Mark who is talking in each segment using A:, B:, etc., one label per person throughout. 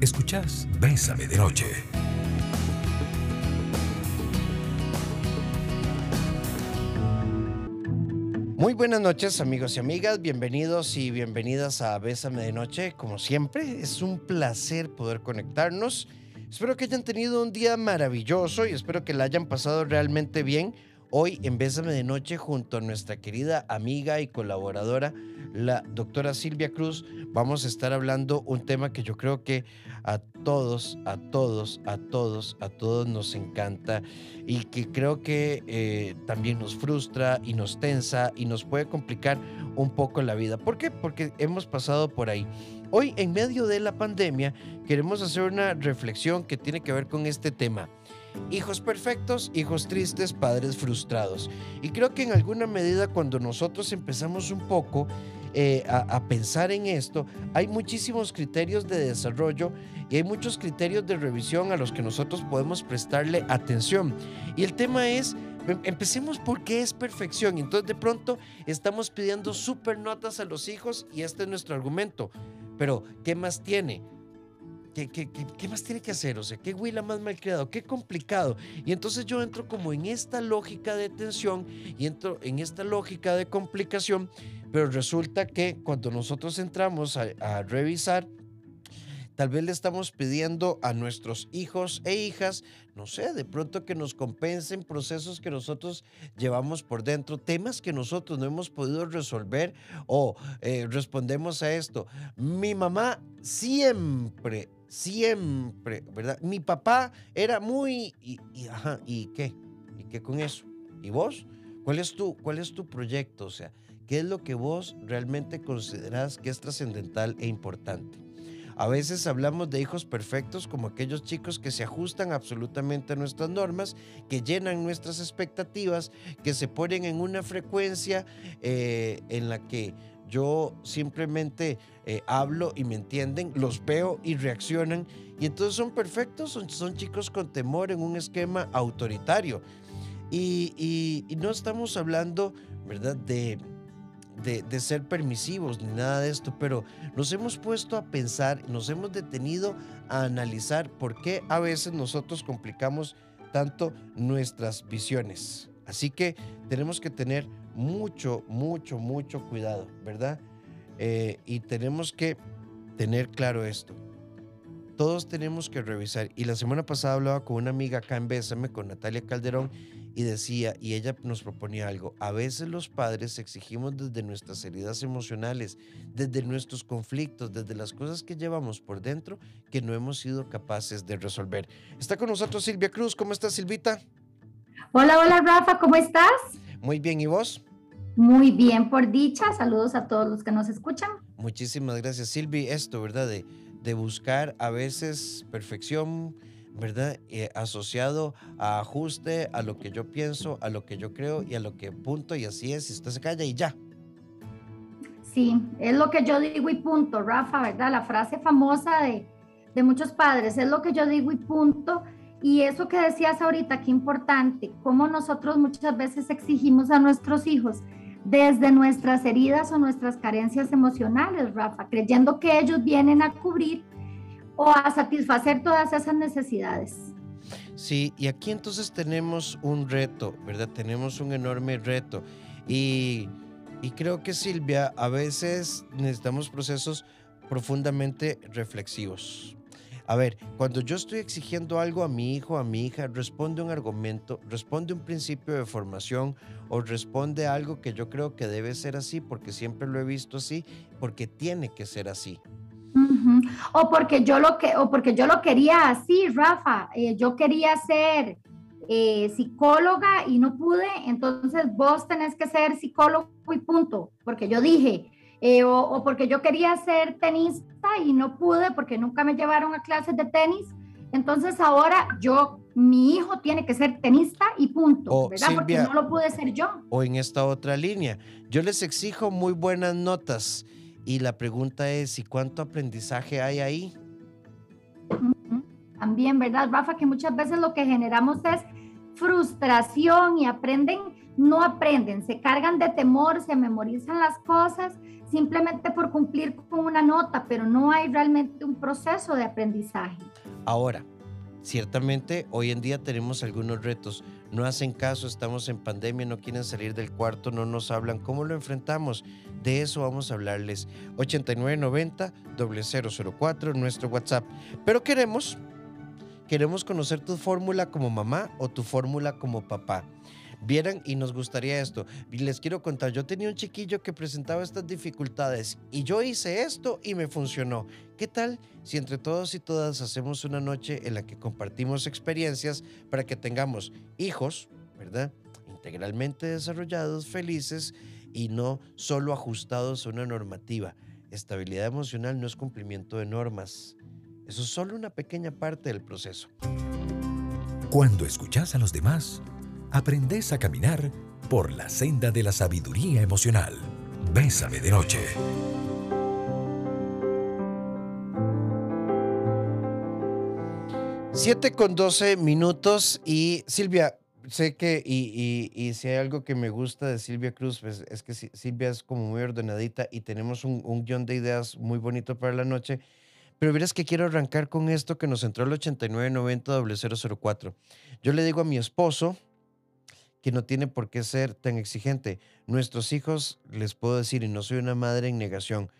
A: Escuchás Bésame de Noche.
B: Muy buenas noches amigos y amigas, bienvenidos y bienvenidas a Bésame de Noche. Como siempre, es un placer poder conectarnos. Espero que hayan tenido un día maravilloso y espero que la hayan pasado realmente bien hoy en Bésame de Noche junto a nuestra querida amiga y colaboradora, la doctora Silvia Cruz. Vamos a estar hablando un tema que yo creo que a todos, a todos, a todos, a todos nos encanta y que creo que eh, también nos frustra y nos tensa y nos puede complicar un poco la vida. ¿Por qué? Porque hemos pasado por ahí. Hoy, en medio de la pandemia, queremos hacer una reflexión que tiene que ver con este tema. Hijos perfectos, hijos tristes, padres frustrados. Y creo que en alguna medida cuando nosotros empezamos un poco eh, a, pensar en esto, hay muchísimos criterios de desarrollo y hay muchos criterios de revisión a los que nosotros podemos prestarle atención. Y el tema es, em, empecemos por qué es perfección. Entonces de pronto estamos pidiendo super notas a los hijos y este es nuestro argumento. Pero, ¿qué más tiene? ¿Qué, más tiene que hacer? O sea, ¿qué huila más mal creado? ¿Qué complicado? Y entonces yo entro como en esta lógica de tensión y entro en esta lógica de complicación pero resulta que cuando nosotros entramos a, revisar, tal vez le estamos pidiendo a nuestros hijos e hijas, no sé, de pronto que nos compensen procesos que nosotros llevamos por dentro, temas que nosotros no hemos podido resolver o eh, respondemos a esto. Mi mamá siempre, siempre, ¿verdad? Mi papá era muy, y, ajá, ¿y qué? ¿Y qué con eso? ¿Y vos? ¿Cuál es tu, cuál es tu proyecto? O sea, ¿Qué es lo que vos realmente considerás que es trascendental e importante? A veces hablamos de hijos perfectos como aquellos chicos que se ajustan absolutamente a nuestras normas, que llenan nuestras expectativas, que se ponen en una frecuencia eh, en la que yo simplemente eh, hablo y me entienden, los veo y reaccionan, y entonces son perfectos, son, chicos con temor en un esquema autoritario. Y, no estamos hablando, ¿verdad?, de de, ser permisivos ni nada de esto, pero nos hemos puesto a pensar, nos hemos detenido a analizar por qué a veces nosotros complicamos tanto nuestras visiones. Así que tenemos que tener mucho, mucho, mucho cuidado, ¿verdad? Eh, y tenemos que tener claro esto. Todos tenemos que revisar. Y la semana pasada hablaba con una amiga acá en Bésame, con Natalia Calderón, y decía, y ella nos proponía algo, a veces los padres exigimos desde nuestras heridas emocionales, desde nuestros conflictos, desde las cosas que llevamos por dentro que no hemos sido capaces de resolver. Está con nosotros Silvia Cruz, ¿cómo estás Silvita?
C: Hola, hola Rafa, ¿cómo estás?
B: Muy bien, ¿y vos?
C: Muy bien, por dicha, saludos a todos los que nos escuchan.
B: Muchísimas gracias Silvia, esto, ¿verdad? De, de buscar a veces perfección, ¿verdad? Eh, asociado a ajuste, a lo que yo pienso, a lo que yo creo y a lo que punto y así es, y usted se calla y ya.
C: Sí, es lo que yo digo y punto, Rafa, ¿verdad? La frase famosa de, de muchos padres, es lo que yo digo y punto. Y eso que decías ahorita, qué importante, cómo nosotros muchas veces exigimos a nuestros hijos desde nuestras heridas o nuestras carencias emocionales, Rafa, creyendo que ellos vienen a cubrir o a satisfacer todas esas necesidades.
B: Sí, y aquí entonces tenemos un reto, ¿verdad? Tenemos un enorme reto. Y, y creo que Silvia, a veces necesitamos procesos profundamente reflexivos. A ver, cuando yo estoy exigiendo algo a mi hijo, a mi hija, responde un argumento, responde un principio de formación o responde algo que yo creo que debe ser así porque siempre lo he visto así, porque tiene que ser así.
C: O porque yo lo que, o porque yo lo quería así, Rafa. Eh, yo quería ser eh, psicóloga y no pude, entonces vos tenés que ser psicólogo y punto, porque yo dije, eh, o, porque yo quería ser tenista y no pude porque nunca me llevaron a clases de tenis. Entonces ahora yo, mi hijo tiene que ser tenista y punto, ¿verdad? porque no lo pude ser yo.
B: O en esta otra línea, yo les exijo muy buenas notas y la pregunta es, ¿y cuánto aprendizaje hay ahí?
C: También, ¿verdad, Rafa? Que muchas veces lo que generamos es frustración y aprenden, no aprenden, se cargan de temor, se memorizan las cosas, simplemente por cumplir con una nota, pero no hay realmente un proceso de aprendizaje.
B: Ahora, ciertamente hoy en día tenemos algunos retos. No hacen caso, estamos en pandemia, no quieren salir del cuarto, no nos hablan. ¿Cómo lo enfrentamos? De eso vamos a hablarles. 8990 004 nuestro WhatsApp. Pero queremos, queremos conocer tu fórmula como mamá o tu fórmula como papá vieran y nos gustaría esto. Y les quiero contar, yo tenía un chiquillo que presentaba estas dificultades y yo hice esto y me funcionó. ¿Qué tal si entre todos y todas hacemos una noche en la que compartimos experiencias para que tengamos hijos, ¿verdad? Integralmente desarrollados, felices y no solo ajustados a una normativa. Estabilidad emocional no es cumplimiento de normas. Eso es solo una pequeña parte del proceso.
A: Cuando escuchas a los demás, aprendes a caminar por la senda de la sabiduría emocional. Bésame de noche.
B: 7 con 12 minutos y Silvia, sé que, y, si hay algo que me gusta de Silvia Cruz, pues, es que Silvia es como muy ordenadita y tenemos un, un guion de ideas muy bonito para la noche. Pero verás que quiero arrancar con esto que nos entró el 8990 004. Yo le digo a mi esposo, que no tiene por qué ser tan exigente. Nuestros hijos, les puedo decir, y no soy una madre en negación,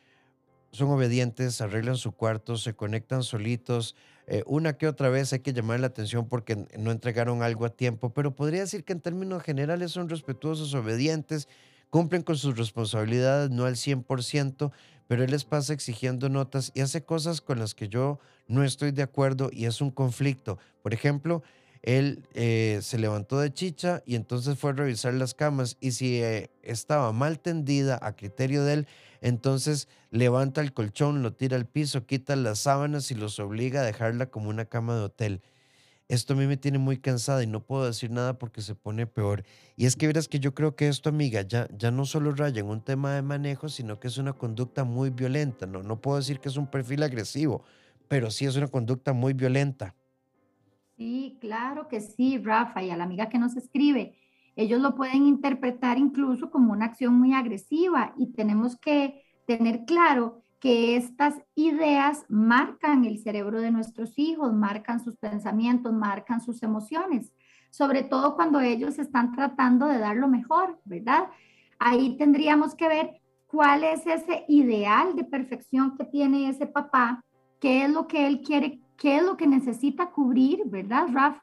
B: son obedientes, arreglan su cuarto, se conectan solitos. Eh, una que otra vez hay que llamar la atención porque no entregaron algo a tiempo, pero podría decir que en términos generales son respetuosos, obedientes, cumplen con sus responsabilidades, no al 100%, pero él les pasa exigiendo notas y hace cosas con las que yo no estoy de acuerdo y es un conflicto. Por ejemplo, él eh, se levantó de chicha y entonces fue a revisar las camas y si eh, estaba mal tendida a criterio de él, entonces levanta el colchón, lo tira al piso, quita las sábanas y los obliga a dejarla como una cama de hotel. Esto a mí me tiene muy cansada y no puedo decir nada porque se pone peor. Y es que verás que yo creo que esto, amiga, ya, ya no solo raya en un tema de manejo, sino que es una conducta muy violenta. No, no puedo decir que es un perfil agresivo, pero sí es una conducta muy violenta.
C: Sí, claro que sí, Rafa, y a la amiga que nos escribe. Ellos lo pueden interpretar incluso como una acción muy agresiva y tenemos que tener claro que estas ideas marcan el cerebro de nuestros hijos, marcan sus pensamientos, marcan sus emociones, sobre todo cuando ellos están tratando de dar lo mejor, ¿verdad? Ahí tendríamos que ver cuál es ese ideal de perfección que tiene ese papá, qué es lo que él quiere qué es lo que necesita cubrir, ¿verdad, Raf?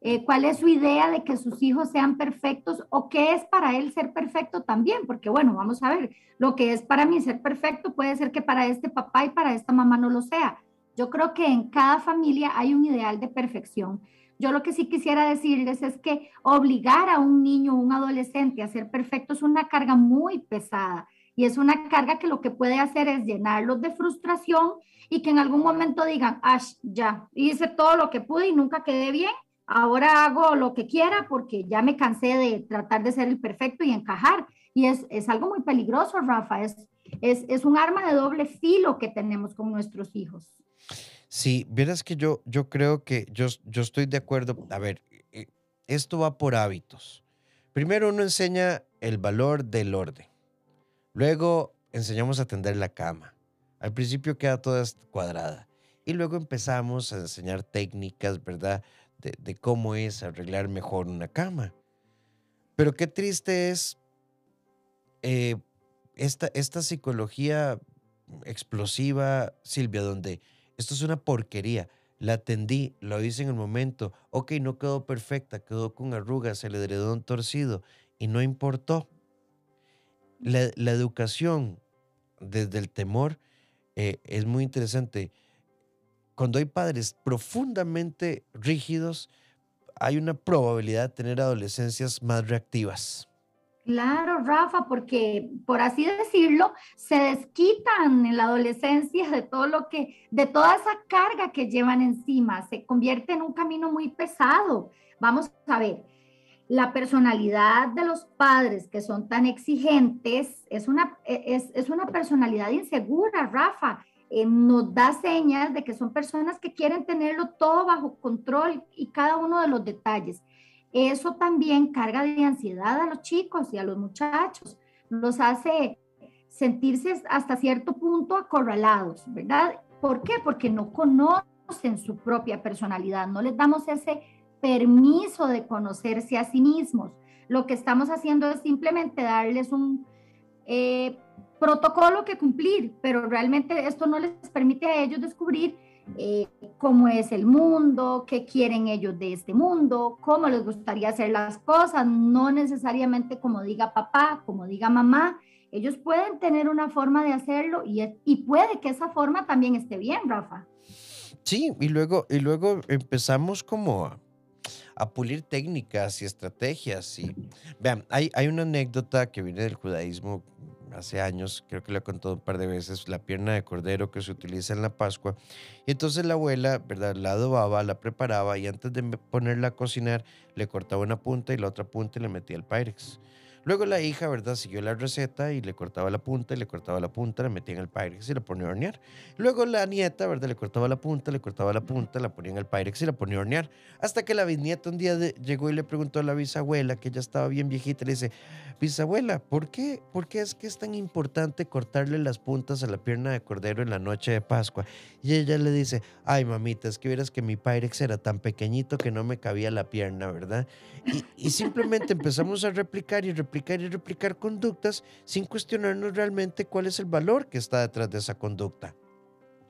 C: Eh, ¿Cuál es su idea de que sus hijos sean perfectos o qué es para él ser perfecto también? Porque bueno, vamos a ver, lo que es para mí ser perfecto puede ser que para este papá y para esta mamá no lo sea. Yo creo que en cada familia hay un ideal de perfección. Yo lo que sí quisiera decirles es que obligar a un niño o un adolescente a ser perfecto es una carga muy pesada y es una carga que lo que puede hacer es llenarlos de frustración y que en algún momento digan, Ash, ya, hice todo lo que pude y nunca quedé bien, ahora hago lo que quiera porque ya me cansé de tratar de ser el perfecto y encajar. Y es, es algo muy peligroso, Rafa, es, es, es, un arma de doble filo que tenemos con nuestros hijos.
B: Sí, verás que yo, yo creo que yo, yo estoy de acuerdo. A ver, eh, esto va por hábitos. Primero uno enseña el valor del orden. Luego enseñamos a tender la cama. Al principio queda toda cuadrada. Y luego empezamos a enseñar técnicas, ¿verdad? De, cómo es arreglar mejor una cama. Pero qué triste es eh, esta, esta psicología explosiva, Silvia, donde esto es una porquería. La atendí, lo hice en el momento. Ok, no quedó perfecta, quedó con arrugas, el edredón torcido y no importó. La, la educación desde el temor eh, es muy interesante. Cuando hay padres profundamente rígidos, hay una probabilidad de tener adolescencias más reactivas.
C: Claro, Rafa, porque por así decirlo, se desquitan en la adolescencia de todo lo que, de toda esa carga que llevan encima, se convierte en un camino muy pesado. Vamos a ver, la personalidad de los padres que son tan exigentes es una, e, es, una personalidad insegura, Rafa. Eh, nos da señas de que son personas que quieren tenerlo todo bajo control y cada uno de los detalles. Eso también carga de ansiedad a los chicos y a los muchachos. Los hace sentirse hasta cierto punto acorralados, ¿verdad? ¿Por qué? Porque no conocen su propia personalidad, no les damos ese permiso de conocerse a sí mismos. Lo que estamos haciendo es simplemente darles un eh, protocolo que cumplir, pero realmente esto no les permite a ellos descubrir eh, cómo es el mundo, qué quieren ellos de este mundo, cómo les gustaría hacer las cosas, no necesariamente como diga papá, como diga mamá. Ellos pueden tener una forma de hacerlo y, y puede que esa forma también esté bien, Rafa.
B: Sí, y luego, y luego empezamos como a, a pulir técnicas y estrategias. Y vean, hay, hay una anécdota que viene del judaísmo hace años, creo que lo he contado un par de veces, la pierna de cordero que se utiliza en la Pascua. Y entonces la abuela, ¿verdad? La adobaba, la preparaba y antes de ponerla a cocinar, le cortaba una punta y la otra punta y le metía el Pyrex. Luego la hija, ¿verdad? Siguió la receta y le cortaba la punta y le cortaba la punta, la metía en el Pyrex y la ponía a hornear. Luego la nieta, ¿verdad? Le cortaba la punta, le cortaba la punta, la ponía en el Pyrex y la ponía a hornear. Hasta que la bisnieta un día llegó y le preguntó a la bisabuela, que ya estaba bien viejita, le dice, bisabuela, ¿por qué, ¿por qué es que es tan importante cortarle las puntas a la pierna de cordero en la noche de Pascua? Y ella le dice, ay mamita, es que vieras que mi Pyrex era tan pequeñito que no me cabía la pierna, ¿verdad? Y, simplemente empezamos a replicar y replicar replicar y replicar conductas sin cuestionarnos realmente cuál es el valor que está detrás de esa conducta.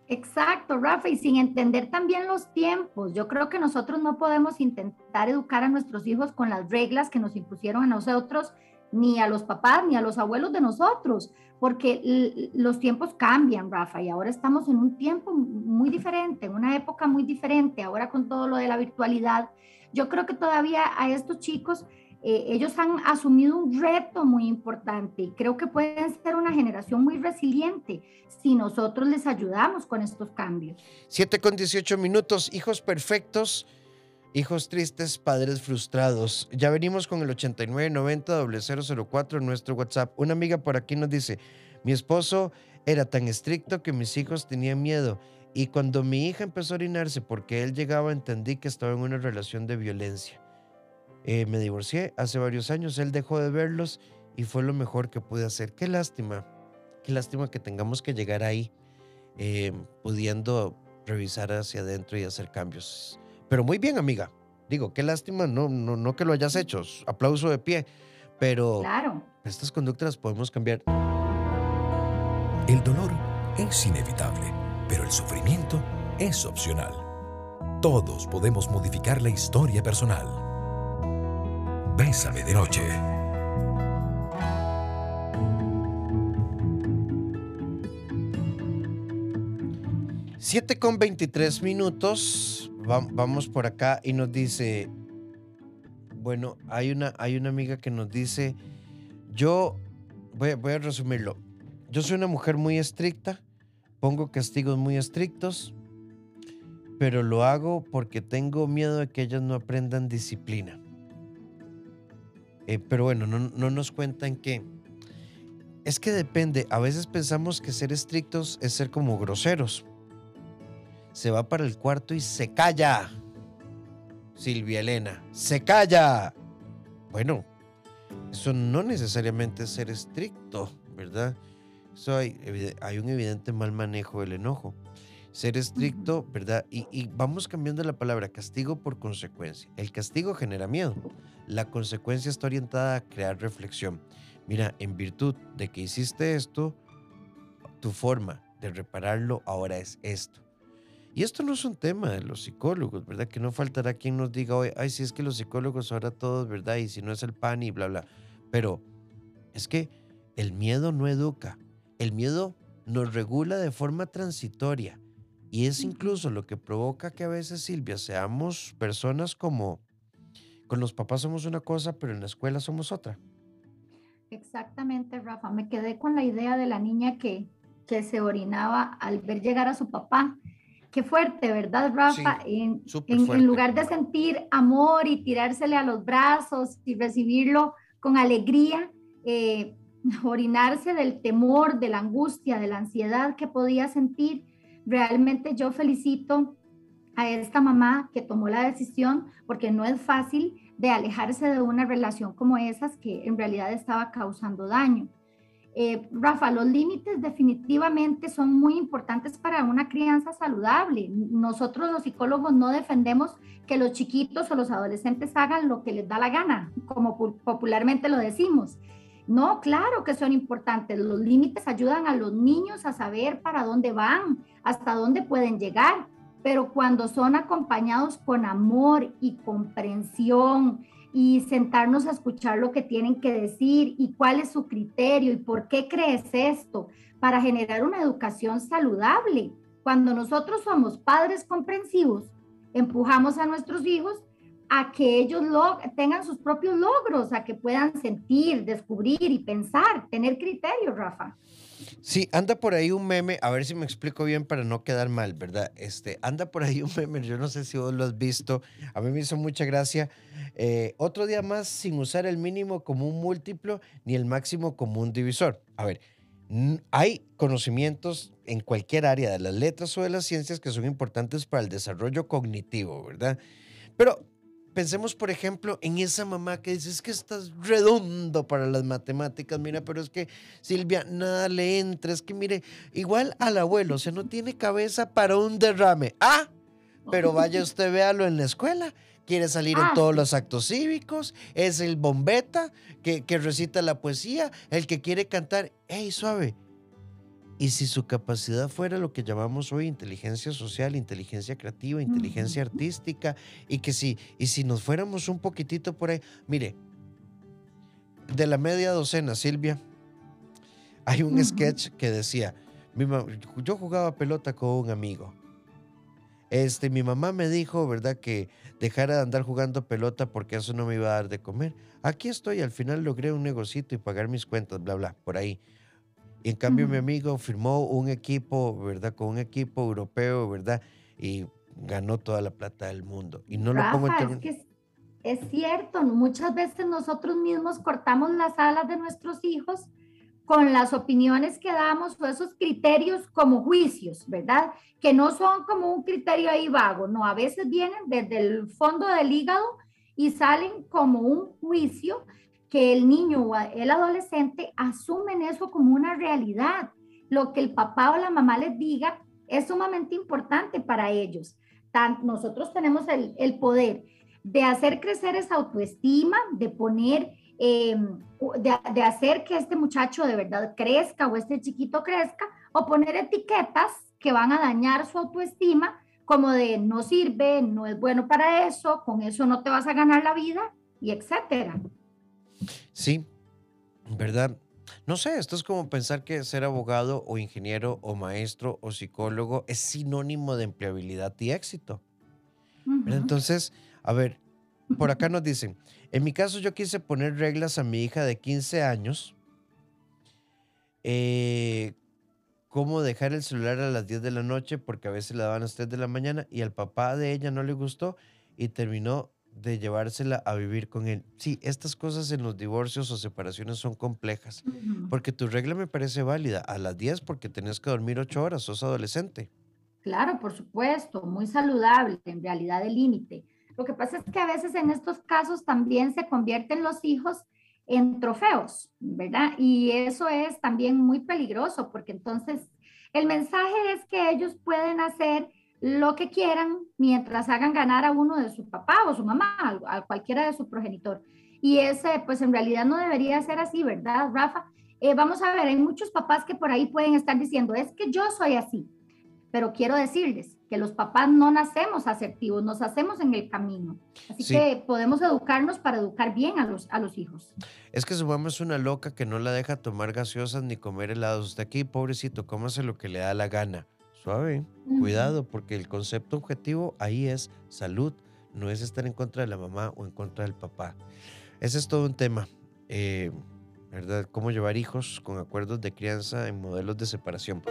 C: Exacto, Rafa, y sin entender también los tiempos. Yo creo que nosotros no podemos intentar educar a nuestros hijos con las reglas que nos impusieron a nosotros, ni a los papás, ni a los abuelos de nosotros, porque los tiempos cambian, Rafa, y ahora estamos en un tiempo muy diferente, en una época muy diferente, ahora con todo lo de la virtualidad. Yo creo que todavía a estos chicos eh, ellos han asumido un reto muy importante y creo que pueden ser una generación muy resiliente si nosotros les ayudamos con estos cambios.
B: 7 con 18 minutos, hijos perfectos, hijos tristes, padres frustrados. Ya venimos con el 8990-004 en nuestro WhatsApp. Una amiga por aquí nos dice, mi esposo era tan estricto que mis hijos tenían miedo. Y cuando mi hija empezó a orinarse porque él llegaba, entendí que estaba en una relación de violencia. Eh, me divorcié hace varios años, él dejó de verlos y fue lo mejor que pude hacer. Qué lástima, qué lástima que tengamos que llegar ahí eh, pudiendo revisar hacia adentro y hacer cambios. Pero muy bien, amiga. Digo, qué lástima, no, no, no que lo hayas hecho, aplauso de pie, pero
C: claro.
B: estas conductas podemos cambiar.
A: El dolor es inevitable, pero el sufrimiento es opcional. Todos podemos modificar la historia personal Bésame de noche.
B: 7 con 23 minutos. vamos por acá y nos dice. Bueno, hay una, hay una amiga que nos dice. Yo voy, voy a resumirlo. Yo soy una mujer muy estricta. Pongo castigos muy estrictos. Pero lo hago porque tengo miedo de que ellas no aprendan disciplina. Eh, pero bueno, no, no nos cuentan que es que depende. A veces pensamos que ser estrictos es ser como groseros. Se va para el cuarto y se calla. Silvia Elena, se calla. Bueno, eso no necesariamente es ser estricto, ¿verdad? Eso hay, hay un evidente mal manejo del enojo. Ser estricto, ¿verdad? Y, y vamos cambiando la palabra castigo por consecuencia. El castigo genera miedo. La consecuencia está orientada a crear reflexión. Mira, en virtud de que hiciste esto, tu forma de repararlo ahora es esto. Y esto no es un tema de los psicólogos, ¿verdad? Que no faltará quien nos diga hoy, ay, si es que los psicólogos ahora todos, ¿verdad? Y si no es el pan y bla, bla. Pero es que el miedo no educa. El miedo nos regula de forma transitoria. Y es incluso lo que provoca que a veces, Silvia, seamos personas como con los papás somos una cosa, pero en la escuela somos otra.
C: Exactamente, Rafa. Me quedé con la idea de la niña que, que se orinaba al ver llegar a su papá. Qué fuerte, ¿verdad, Rafa? en, en, lugar de sentir amor y tirársele a los brazos y recibirlo con alegría, eh, orinarse del temor, de la angustia, de la ansiedad que podía sentir. Realmente yo felicito a esta mamá que tomó la decisión, porque no es fácil de alejarse de una relación como esas que en realidad estaba causando daño. Eh, Rafa, los límites definitivamente son muy importantes para una crianza saludable. Nosotros los psicólogos no defendemos que los chiquitos o los adolescentes hagan lo que les da la gana, como popularmente lo decimos. No, claro que son importantes. Los límites ayudan a los niños a saber para dónde van, hasta dónde pueden llegar, pero cuando son acompañados con amor y comprensión y sentarnos a escuchar lo que tienen que decir y cuál es su criterio y por qué crees esto para generar una educación saludable. Cuando nosotros somos padres comprensivos, empujamos a nuestros hijos a que ellos tengan sus propios logros, a que puedan sentir, descubrir y pensar, tener criterio, Rafa.
B: Sí, anda por ahí un meme, a ver si me explico bien para no quedar mal, ¿verdad? Este, anda por ahí un meme, yo no sé si vos lo has visto, a mí me hizo mucha gracia. Eh, otro día más sin usar el mínimo como un múltiplo ni el máximo como un divisor. A ver, hay conocimientos en cualquier área de las letras o de las ciencias que son importantes para el desarrollo cognitivo, ¿verdad? Pero Pensemos, por ejemplo, en esa mamá que dice, es que estás redondo para las matemáticas, mira, pero es que Silvia, nada le entra, es que mire, igual al abuelo, o sea, no tiene cabeza para un derrame. Ah, pero vaya usted, véalo en la escuela, quiere salir en ah, todos los actos cívicos, es el bombeta que, que recita la poesía, el que quiere cantar, hey, suave, y si su capacidad fuera lo que llamamos hoy inteligencia social, inteligencia creativa, inteligencia artística, y que si, y si nos fuéramos un poquitito por ahí, mire, de la media docena, Silvia, hay un sketch que decía, yo jugaba pelota con un amigo. Este, mi mamá me dijo, ¿verdad?, que dejara de andar jugando pelota porque eso no me iba a dar de comer. Aquí estoy, al final logré un negocito y pagar mis cuentas, bla, bla, por ahí. Y en cambio mi amigo firmó un equipo, ¿verdad? Con un equipo europeo, ¿verdad? Y ganó toda la plata del mundo. Y no lo pongo en
C: es, que es, cierto, muchas veces nosotros mismos cortamos las alas de nuestros hijos con las opiniones que damos o esos criterios como juicios, ¿verdad? Que no son como un criterio ahí vago, no, a veces vienen desde el fondo del hígado y salen como un juicio que el niño o el adolescente asumen eso como una realidad. Lo que el papá o la mamá les diga es sumamente importante para ellos. nosotros tenemos el, poder de hacer crecer esa autoestima, de poner, em, de, de, hacer que este muchacho de verdad crezca o este chiquito crezca, o poner etiquetas que van a dañar su autoestima, como de no sirve, no es bueno para eso, con eso no te vas a ganar la vida, y etcétera.
B: Sí, ¿verdad? No sé, esto es como pensar que ser abogado o ingeniero o maestro o psicólogo es sinónimo de empleabilidad y éxito. Entonces, a ver, por acá nos dicen, en mi caso yo quise poner reglas a mi hija de 15 años, eh, cómo dejar el celular a las 10 de la noche porque a veces le daban a las 3 de la mañana y al papá de ella no le gustó y terminó de llevársela a vivir con él. Sí, estas cosas en los divorcios o separaciones son complejas, porque tu regla me parece válida a las 10 porque tenés que dormir 8 horas, sos adolescente.
C: Claro, por supuesto, muy saludable, en realidad el límite. Lo que pasa es que a veces en estos casos también se convierten los hijos en trofeos, ¿verdad? Y eso es también muy peligroso porque entonces el mensaje es que ellos pueden hacer lo que quieran mientras hagan ganar a uno de su papá o su mamá, a, cualquiera de su progenitor. Y ese, pues en realidad no debería ser así, ¿verdad, Rafa? Eh, vamos a ver, hay muchos papás que por ahí pueden estar diciendo, es que yo soy así, pero quiero decirles que los papás no nacemos asertivos, nos hacemos en el camino. Así que podemos educarnos para educar bien a los, a los hijos.
B: Es que su mamá es una loca que no la deja tomar gaseosas ni comer helados. Usted aquí, pobrecito, cómase lo que le da la gana. Suave, cuidado, porque el concepto objetivo ahí es salud, no es estar en contra de la mamá o en contra del papá. Ese es todo un tema, eh, ¿verdad? Cómo llevar hijos con acuerdos de crianza en modelos de separación.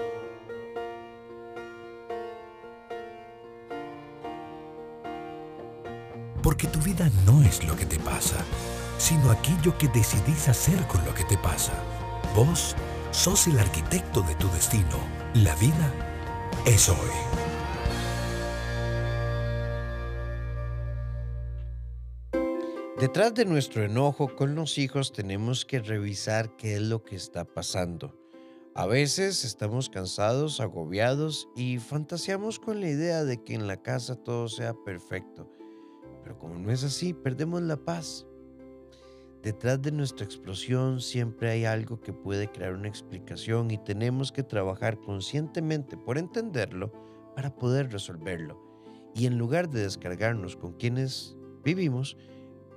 A: Porque tu vida no es lo que te pasa, sino aquello que decidís hacer con lo que te pasa. Vos sos el arquitecto de tu destino. La vida es hoy.
B: Detrás de nuestro enojo con los hijos tenemos que revisar qué es lo que está pasando. A veces estamos cansados, agobiados y fantaseamos con la idea de que en la casa todo sea perfecto. Pero como no es así, perdemos la paz. Detrás de nuestra explosión siempre hay algo que puede crear una explicación y tenemos que trabajar conscientemente por entenderlo para poder resolverlo. Y en lugar de descargarnos con quienes vivimos,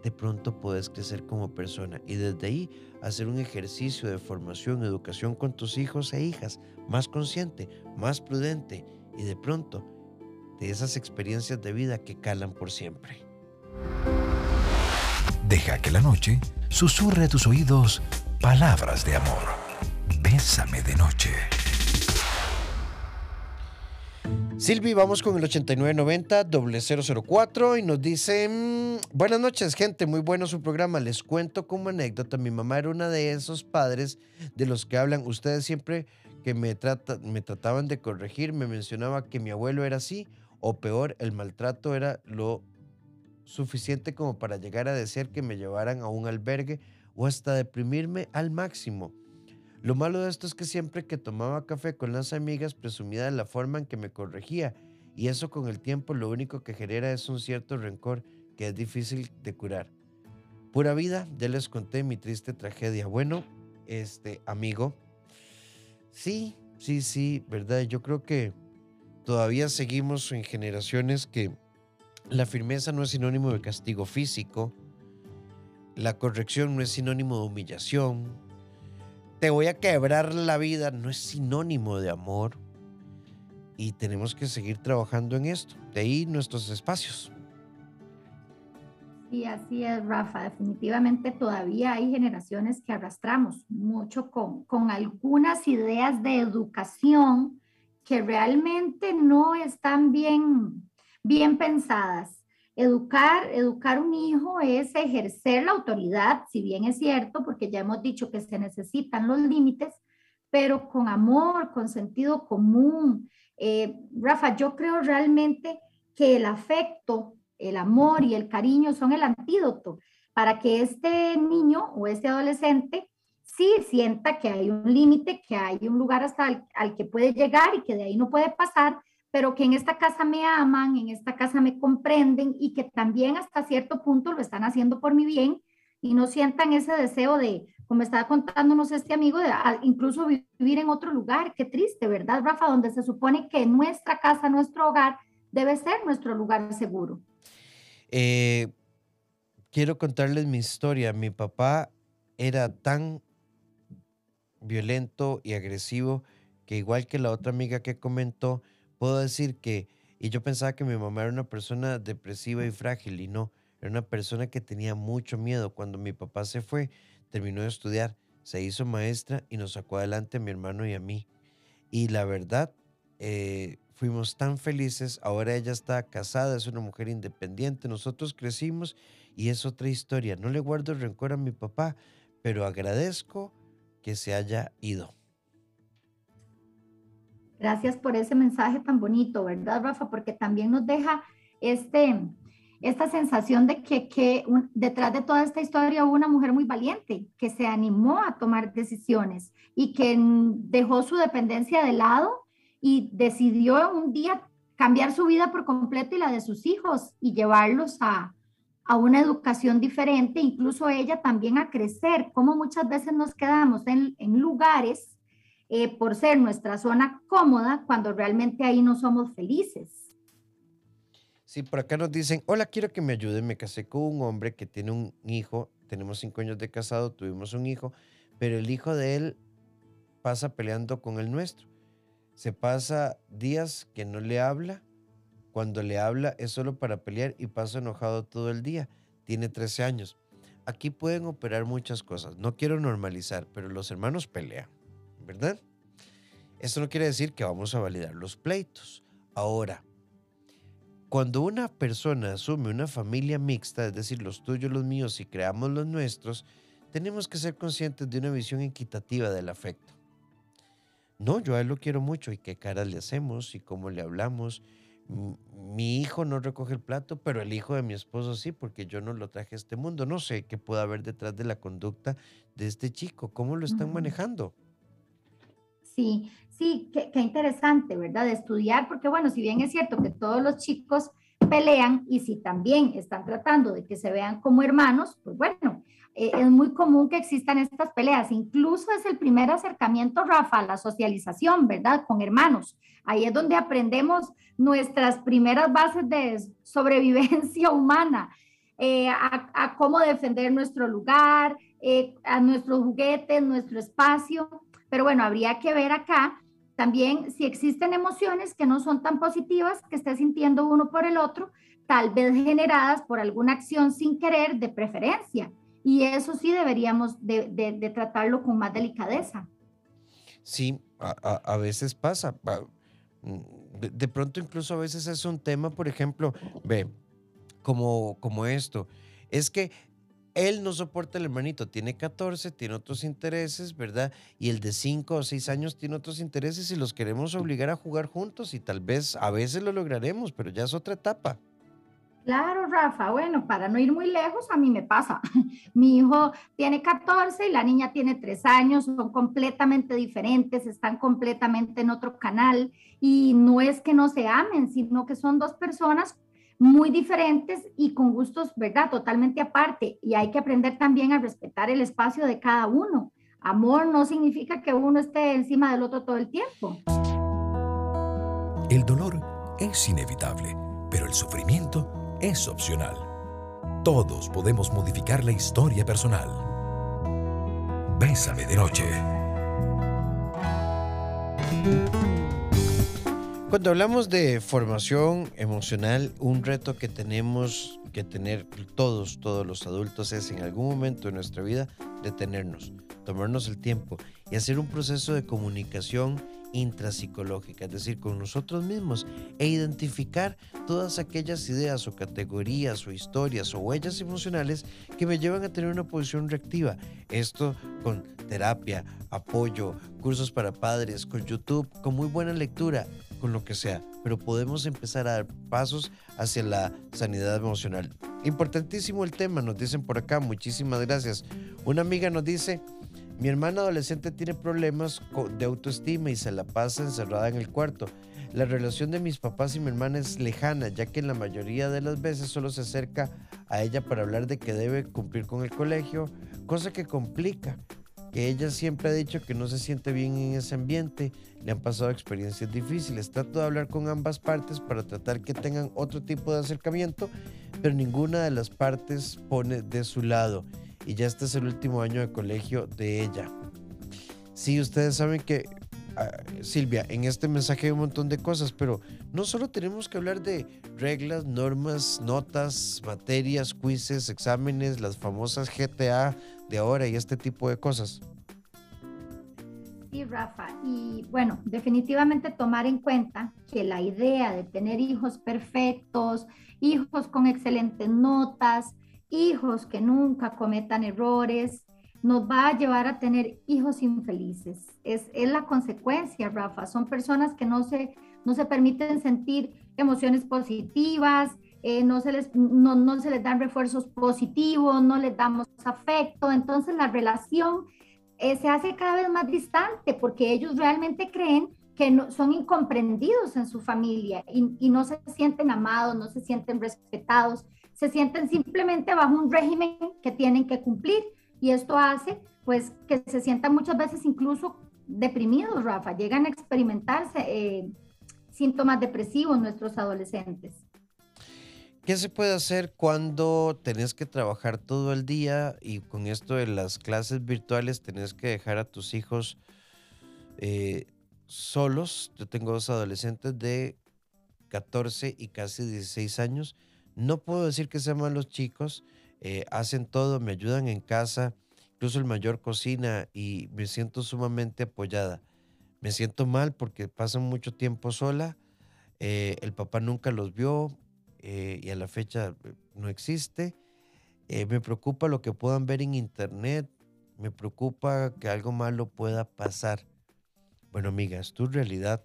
B: de pronto puedes crecer como persona y desde ahí hacer un ejercicio de formación, educación con tus hijos e hijas, más consciente, más prudente y de pronto de esas experiencias de vida que calan por siempre.
A: Deja que la noche susurre a tus oídos palabras de amor. Bésame de noche.
B: Silvi, vamos con el 8990-004 y nos dice, mm, buenas noches gente, muy bueno su programa, les cuento como anécdota, mi mamá era una de esos padres de los que hablan, ustedes siempre que me, me trataban de corregir, me mencionaba que mi abuelo era así, o peor, el maltrato era lo suficiente como para llegar a decir que me llevaran a un albergue o hasta deprimirme al máximo. Lo malo de esto es que siempre que tomaba café con las amigas presumía de la forma en que me corregía y eso con el tiempo lo único que genera es un cierto rencor que es difícil de curar. Pura vida, ya les conté mi triste tragedia. Bueno, este amigo, sí, sí, sí, verdad, yo creo que todavía seguimos en generaciones que la firmeza no es sinónimo de castigo físico, la corrección no es sinónimo de humillación, te voy a quebrar la vida no es sinónimo de amor. Y tenemos que seguir trabajando en esto. De ahí nuestros espacios.
C: Sí, así es, Rafa. Definitivamente todavía hay generaciones que arrastramos mucho con, con algunas ideas de educación que realmente no están bien, bien pensadas. Educar, educar un hijo es ejercer la autoridad, si bien es cierto, porque ya hemos dicho que se necesitan los límites, pero con amor, con sentido común. Eh, Rafa, yo creo realmente que el afecto, el amor y el cariño son el antídoto para que este niño o este adolescente sí sienta que hay un límite, que hay un lugar hasta al que puede llegar y que de ahí no puede pasar, pero que en esta casa me aman, en esta casa me comprenden y que también hasta cierto punto lo están haciendo por mi bien y no sientan ese deseo de, como estaba contándonos este amigo, de incluso vivir en otro lugar. Qué triste, ¿verdad, Rafa? Donde se supone que nuestra casa, nuestro hogar, debe ser nuestro lugar seguro.
B: Eh, quiero contarles mi historia. Mi papá era tan violento y agresivo que igual que la otra amiga que comentó, puedo decir que, y yo pensaba que mi mamá era una persona depresiva y frágil, y no, era una persona que tenía mucho miedo. Cuando mi papá se fue, terminó de estudiar, se hizo maestra y nos sacó adelante a mi hermano y a mí. Y la verdad, eh, fuimos tan felices. Ahora ella está casada, es una mujer independiente. Nosotros crecimos y es otra historia. No le guardo rencor a mi papá, pero agradezco que se haya ido.
C: Gracias por ese mensaje tan bonito, ¿verdad, Rafa? Porque también nos deja este, esta sensación de que, detrás de toda esta historia hubo una mujer muy valiente que se animó a tomar decisiones y que dejó su dependencia de lado y decidió un día cambiar su vida por completo y la de sus hijos y llevarlos a, una educación diferente, incluso ella también a crecer, como muchas veces nos quedamos en, en lugares eh, por ser nuestra zona cómoda cuando realmente ahí no somos felices.
B: Sí, por acá nos dicen, hola, quiero que me ayuden, me casé con un hombre que tiene un hijo, tenemos cinco años de casado, tuvimos un hijo, pero el hijo de él pasa peleando con el nuestro. Se pasa días que no le habla, cuando le habla es solo para pelear y pasa enojado todo el día. Tiene 13 años. Aquí pueden operar muchas cosas. No quiero normalizar, pero los hermanos pelean. ¿Verdad? Esto no quiere decir que vamos a validar los pleitos. Ahora, cuando una persona asume una familia mixta, es decir, los tuyos, los míos y creamos los nuestros, tenemos que ser conscientes de una visión equitativa del afecto. No, yo a él lo quiero mucho y qué caras le hacemos y cómo le hablamos. Mi hijo no recoge el plato, pero el hijo de mi esposo sí, porque yo no lo traje a este mundo. No sé qué puede haber detrás de la conducta de este chico, cómo lo están manejando.
C: Sí, sí, qué, interesante, ¿verdad? De estudiar, porque bueno, si bien es cierto que todos los chicos pelean y si también están tratando de que se vean como hermanos, pues bueno, eh, es muy común que existan estas peleas. Incluso es el primer acercamiento, Rafa, a la socialización, ¿verdad? Con hermanos. Ahí es donde aprendemos nuestras primeras bases de sobrevivencia humana, eh, a, cómo defender nuestro lugar, eh, a nuestros juguetes, nuestro espacio. Pero bueno, habría que ver acá también si existen emociones que no son tan positivas que esté sintiendo uno por el otro, tal vez generadas por alguna acción sin querer de preferencia. Y eso sí deberíamos de, tratarlo con más delicadeza.
B: Sí, a, veces pasa. Mm, de, pronto incluso a veces es un tema, por ejemplo, ve, como, como esto. Es que él no soporta el hermanito, tiene 14, tiene otros intereses, ¿verdad? Y el de 5 o 6 años tiene otros intereses y los queremos obligar a jugar juntos y tal vez a veces lo lograremos, pero ya es otra etapa.
C: Claro, Rafa. Bueno, para no ir muy lejos, a mí me pasa. Mi hijo tiene 14 y la niña tiene 3 años, son completamente diferentes, están completamente en otro canal y no es que no se amen, sino que son dos personas muy diferentes y con gustos, ¿verdad? Totalmente aparte. Y hay que aprender también a respetar el espacio de cada uno. Amor no significa que uno esté encima del otro todo el tiempo.
A: El dolor es inevitable, pero el sufrimiento es opcional. Todos podemos modificar la historia personal. Bésame de noche.
B: Cuando hablamos de formación emocional, un reto que tenemos que tener todos, todos los adultos es en algún momento de nuestra vida detenernos, tomarnos el tiempo y hacer un proceso de comunicación intrapsicológica, es decir, con nosotros mismos, e identificar todas aquellas ideas o categorías o historias o huellas emocionales que me llevan a tener una posición reactiva. Esto con terapia, apoyo, cursos para padres, con YouTube, con muy buena lectura, con lo que sea, pero podemos empezar a dar pasos hacia la sanidad emocional. Importantísimo el tema, nos dicen por acá, muchísimas gracias. Una amiga nos dice, mi hermana adolescente tiene problemas de autoestima y se la pasa encerrada en el cuarto. La relación de mis papás y mi hermana es lejana, ya que en la mayoría de las veces solo se acerca a ella para hablar de que debe cumplir con el colegio, cosa que complica. Que ella siempre ha dicho que no se siente bien en ese ambiente, le han pasado experiencias difíciles. Trato de hablar con ambas partes para tratar que tengan otro tipo de acercamiento, pero ninguna de las partes pone de su lado y ya este es el último año de colegio de ella. Sí, ustedes saben que, Silvia, en este mensaje hay un montón de cosas, pero no solo tenemos que hablar de reglas, normas, notas, materias, quizzes, exámenes, las famosas GTA de ahora y este tipo de cosas.
C: Sí, Rafa. Y bueno, definitivamente tomar en cuenta que la idea de tener hijos perfectos, hijos con excelentes notas, hijos que nunca cometan errores, nos va a llevar a tener hijos infelices. Es, es la consecuencia, Rafa. Son personas que no se, no se permiten sentir emociones positivas, eh, no, se les, no, no, se les dan refuerzos positivos, no les damos afecto. Entonces la relación eh, se hace cada vez más distante porque ellos realmente creen que no, son incomprendidos en su familia y, y no se sienten amados, no se sienten respetados se sienten simplemente bajo un régimen que tienen que cumplir y esto hace pues que se sientan muchas veces incluso deprimidos, Rafa, llegan a experimentarse eh, síntomas depresivos nuestros adolescentes.
B: ¿Qué se puede hacer cuando tenés que trabajar todo el día y con esto de las clases virtuales tenés que dejar a tus hijos eh, solos? Yo tengo dos adolescentes de 14 y casi 16 años no puedo decir que sean malos chicos, eh, hacen todo, me ayudan en casa, incluso el mayor cocina y me siento sumamente apoyada. Me siento mal porque pasan mucho tiempo sola, eh, el papá nunca los vio eh, y a la fecha no existe. me preocupa lo que puedan ver en internet, me preocupa que algo malo pueda pasar. Bueno, amigas, tu realidad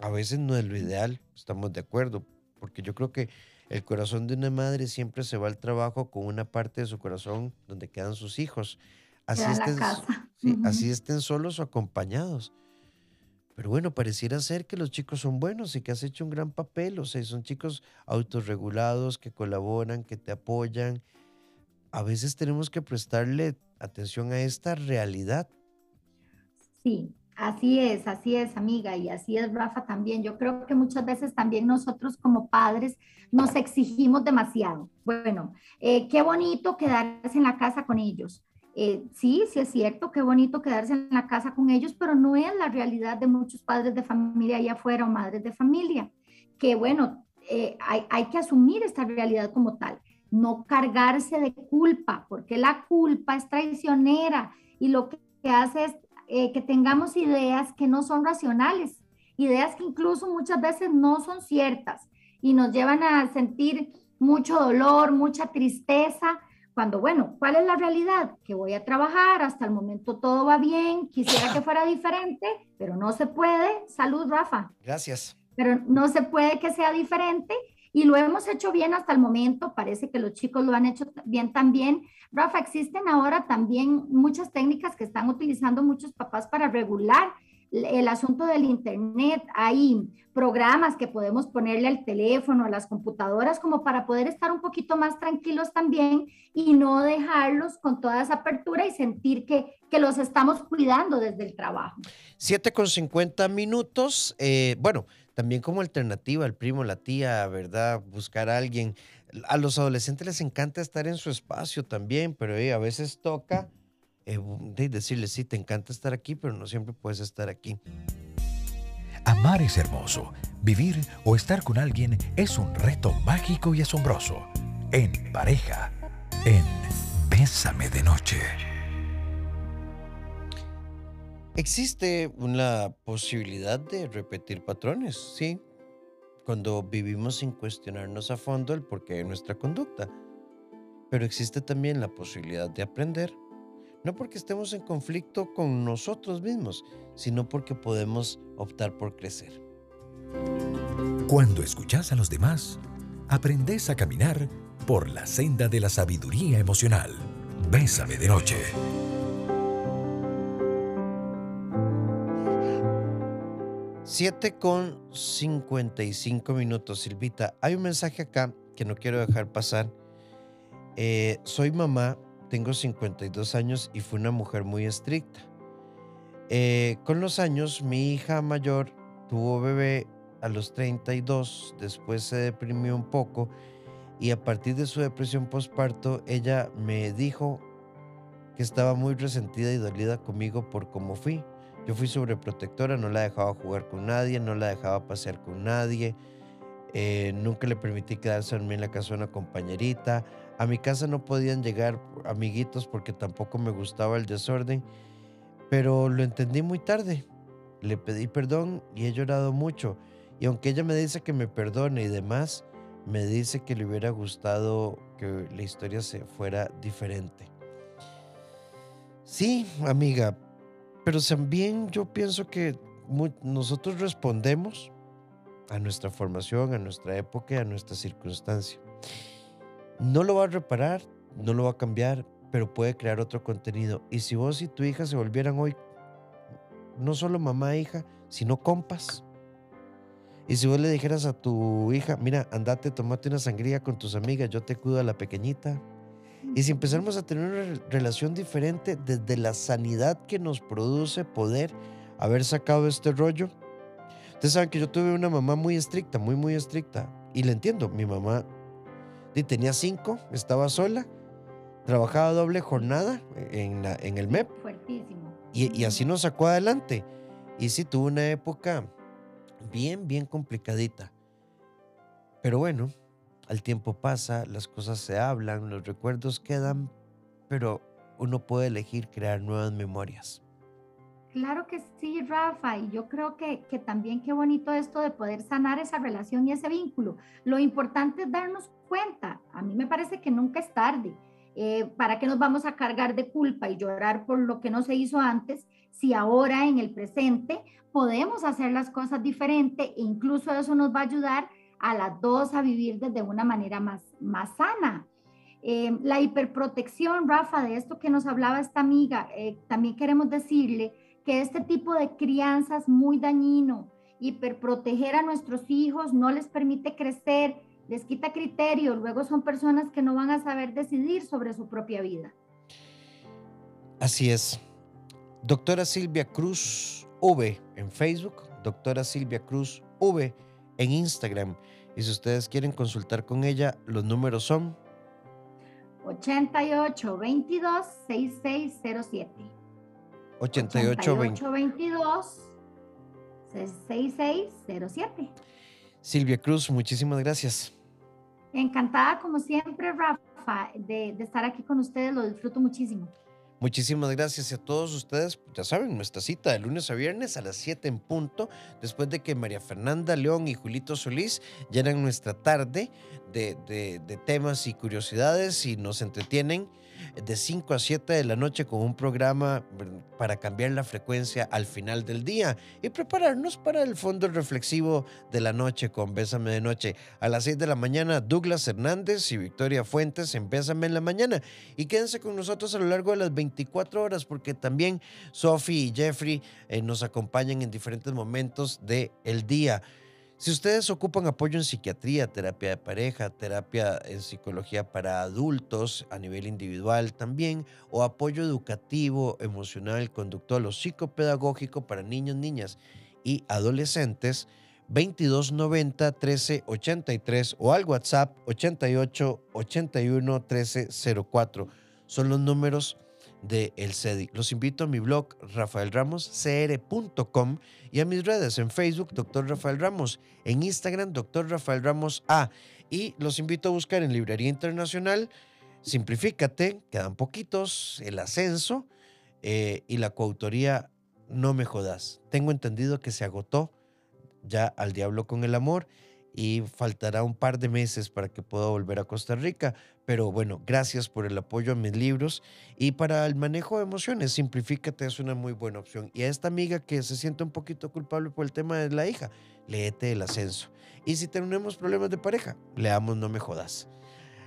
B: a veces no es lo ideal, estamos de acuerdo, porque yo creo que el corazón de una madre siempre se va al trabajo con una parte de su corazón donde quedan sus hijos. Así estén, así estén solos o acompañados. Pero bueno, pareciera ser que los chicos son buenos y que has hecho un gran papel. O sea, son chicos autorregulados, que colaboran, que te apoyan. A veces tenemos que prestarle atención a esta realidad.
C: Sí, Así es, así es, amiga, y así es, Rafa, también. Yo creo que muchas veces también nosotros como padres nos exigimos demasiado. Bueno, eh, qué bonito quedarse en la casa con ellos. Eh, sí, sí es cierto, qué bonito quedarse en la casa con ellos, pero no es la realidad de muchos padres de familia allá afuera o madres de familia. Que bueno, eh, hay, hay que asumir esta realidad como tal, no cargarse de culpa, porque la culpa es traicionera y lo que hace es eh, que tengamos ideas que no son racionales, ideas que incluso muchas veces no son ciertas y nos llevan a sentir mucho dolor, mucha tristeza, cuando, bueno, ¿cuál es la realidad? Que voy a trabajar, hasta el momento todo va bien, quisiera que fuera diferente, pero no se puede. Salud, Rafa.
B: Gracias.
C: Pero no se puede que sea diferente y lo hemos hecho bien hasta el momento, parece que los chicos lo han hecho bien también. Rafa, existen ahora también muchas técnicas que están utilizando muchos papás para regular el asunto del Internet. Hay programas que podemos ponerle al teléfono, a las computadoras, como para poder estar un poquito más tranquilos también y no dejarlos con toda esa apertura y sentir que, que los estamos cuidando desde el trabajo.
B: 7 con 50 minutos. Eh, bueno, también como alternativa, el primo, la tía, ¿verdad? Buscar a alguien. A los adolescentes les encanta estar en su espacio también, pero eh, a veces toca eh, decirles, sí, te encanta estar aquí, pero no siempre puedes estar aquí.
A: Amar es hermoso. Vivir o estar con alguien es un reto mágico y asombroso. En pareja, en Bésame de Noche.
B: Existe una posibilidad de repetir patrones, sí, cuando vivimos sin cuestionarnos a fondo el porqué de nuestra conducta. Pero existe también la posibilidad de aprender, no porque estemos en conflicto con nosotros mismos, sino porque podemos optar por crecer.
A: Cuando escuchas a los demás, aprendes a caminar por la senda de la sabiduría emocional. Bésame de noche.
B: 7 con 55 minutos, Silvita. Hay un mensaje acá que no quiero dejar pasar. Eh, soy mamá, tengo 52 años y fui una mujer muy estricta. Eh, con los años, mi hija mayor tuvo bebé a los 32, después se deprimió un poco y a partir de su depresión postparto, ella me dijo que estaba muy resentida y dolida conmigo por cómo fui. Yo fui sobreprotectora, no la dejaba jugar con nadie, no la dejaba pasear con nadie, eh, nunca le permití quedarse a dormir en la casa de una compañerita. A mi casa no podían llegar amiguitos porque tampoco me gustaba el desorden, pero lo entendí muy tarde. Le pedí perdón y he llorado mucho. Y aunque ella me dice que me perdone y demás, me dice que le hubiera gustado que la historia se fuera diferente. Sí, amiga, pero también yo pienso que nosotros respondemos a nuestra formación, a nuestra época, a nuestra circunstancia. No lo va a reparar, no lo va a cambiar, pero puede crear otro contenido. Y si vos y tu hija se volvieran hoy no solo mamá e hija, sino compas. Y si vos le dijeras a tu hija, mira, andate, tomate una sangría con tus amigas, yo te cuido a la pequeñita, y si empezamos a tener una relación diferente desde la sanidad que nos produce poder haber sacado este rollo. Ustedes saben que yo tuve una mamá muy estricta, muy, muy estricta. Y le entiendo, mi mamá tenía cinco, estaba sola, trabajaba doble jornada en, en el MEP.
C: Fuertísimo.
B: Y, y así nos sacó adelante. Y sí, tuvo una época bien, bien complicadita. Pero bueno, el tiempo pasa, las cosas se hablan, los recuerdos quedan, pero uno puede elegir crear nuevas memorias.
C: Claro que sí, Rafa, y yo creo que, que, también qué bonito esto de poder sanar esa relación y ese vínculo. Lo importante es darnos cuenta, a mí me parece que nunca es tarde. Eh, ¿Para qué nos vamos a cargar de culpa y llorar por lo que no se hizo antes si ahora en el presente podemos hacer las cosas diferente e incluso eso nos va a ayudar a las dos a vivir desde una manera más, más sana. Eh, la hiperprotección, Rafa, de esto que nos hablaba esta amiga, eh, también queremos decirle que este tipo de crianza es muy dañino. Hiperproteger a nuestros hijos no les permite crecer, les quita criterio, luego son personas que no van a saber decidir sobre su propia vida.
B: Así es. Doctora Silvia Cruz V en Facebook, doctora Silvia Cruz V en Instagram. Y si ustedes quieren consultar con ella, los números son
C: 88 22 6607.
B: 88
C: 22 6607.
B: Silvia Cruz, muchísimas gracias.
C: Encantada, como siempre, Rafa, de, de estar aquí con ustedes. Lo disfruto muchísimo.
B: Muchísimas gracias a todos ustedes. Ya saben, nuestra cita de lunes a viernes a las 7 en punto, después de que María Fernanda León y Julito Solís llenan nuestra tarde de, de, de temas y curiosidades y nos entretienen de 5 a 7 de la noche con un programa para cambiar la frecuencia al final del día y prepararnos para el fondo reflexivo de la noche con Bésame de Noche. A las 6 de la mañana, Douglas Hernández y Victoria Fuentes en Bésame en la mañana. Y quédense con nosotros a lo largo de las 24 horas porque también Sophie y Jeffrey eh, nos acompañan en diferentes momentos del el día. Si ustedes ocupan apoyo en psiquiatría, terapia de pareja, terapia en psicología para adultos a nivel individual también, o apoyo educativo, emocional, conductual o psicopedagógico para niños, niñas y adolescentes, 2290 1383 o al WhatsApp 88 81 1304. Son los números de El CEDI. Los invito a mi blog rafaelramoscr.com y a mis redes en Facebook, Dr. Rafael Ramos, en Instagram, Dr. Rafael Ramos A. Y los invito a buscar en Librería Internacional, Simplifícate, quedan poquitos, El Ascenso eh, y la coautoría No Me Jodas. Tengo entendido que se agotó ya al diablo con el amor y faltará un par de meses para que pueda volver a Costa Rica. Pero bueno, gracias por el apoyo a mis libros y para el manejo de emociones, Simplifícate es una muy buena opción. Y a esta amiga que se siente un poquito culpable por el tema de la hija, léete el ascenso. Y si tenemos problemas de pareja, leamos No Me Jodas.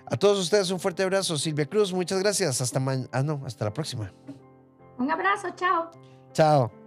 B: A todos ustedes un fuerte abrazo. Silvia Cruz, muchas gracias. Hasta, ah, no, hasta la próxima.
C: Un abrazo, chao.
B: Chao.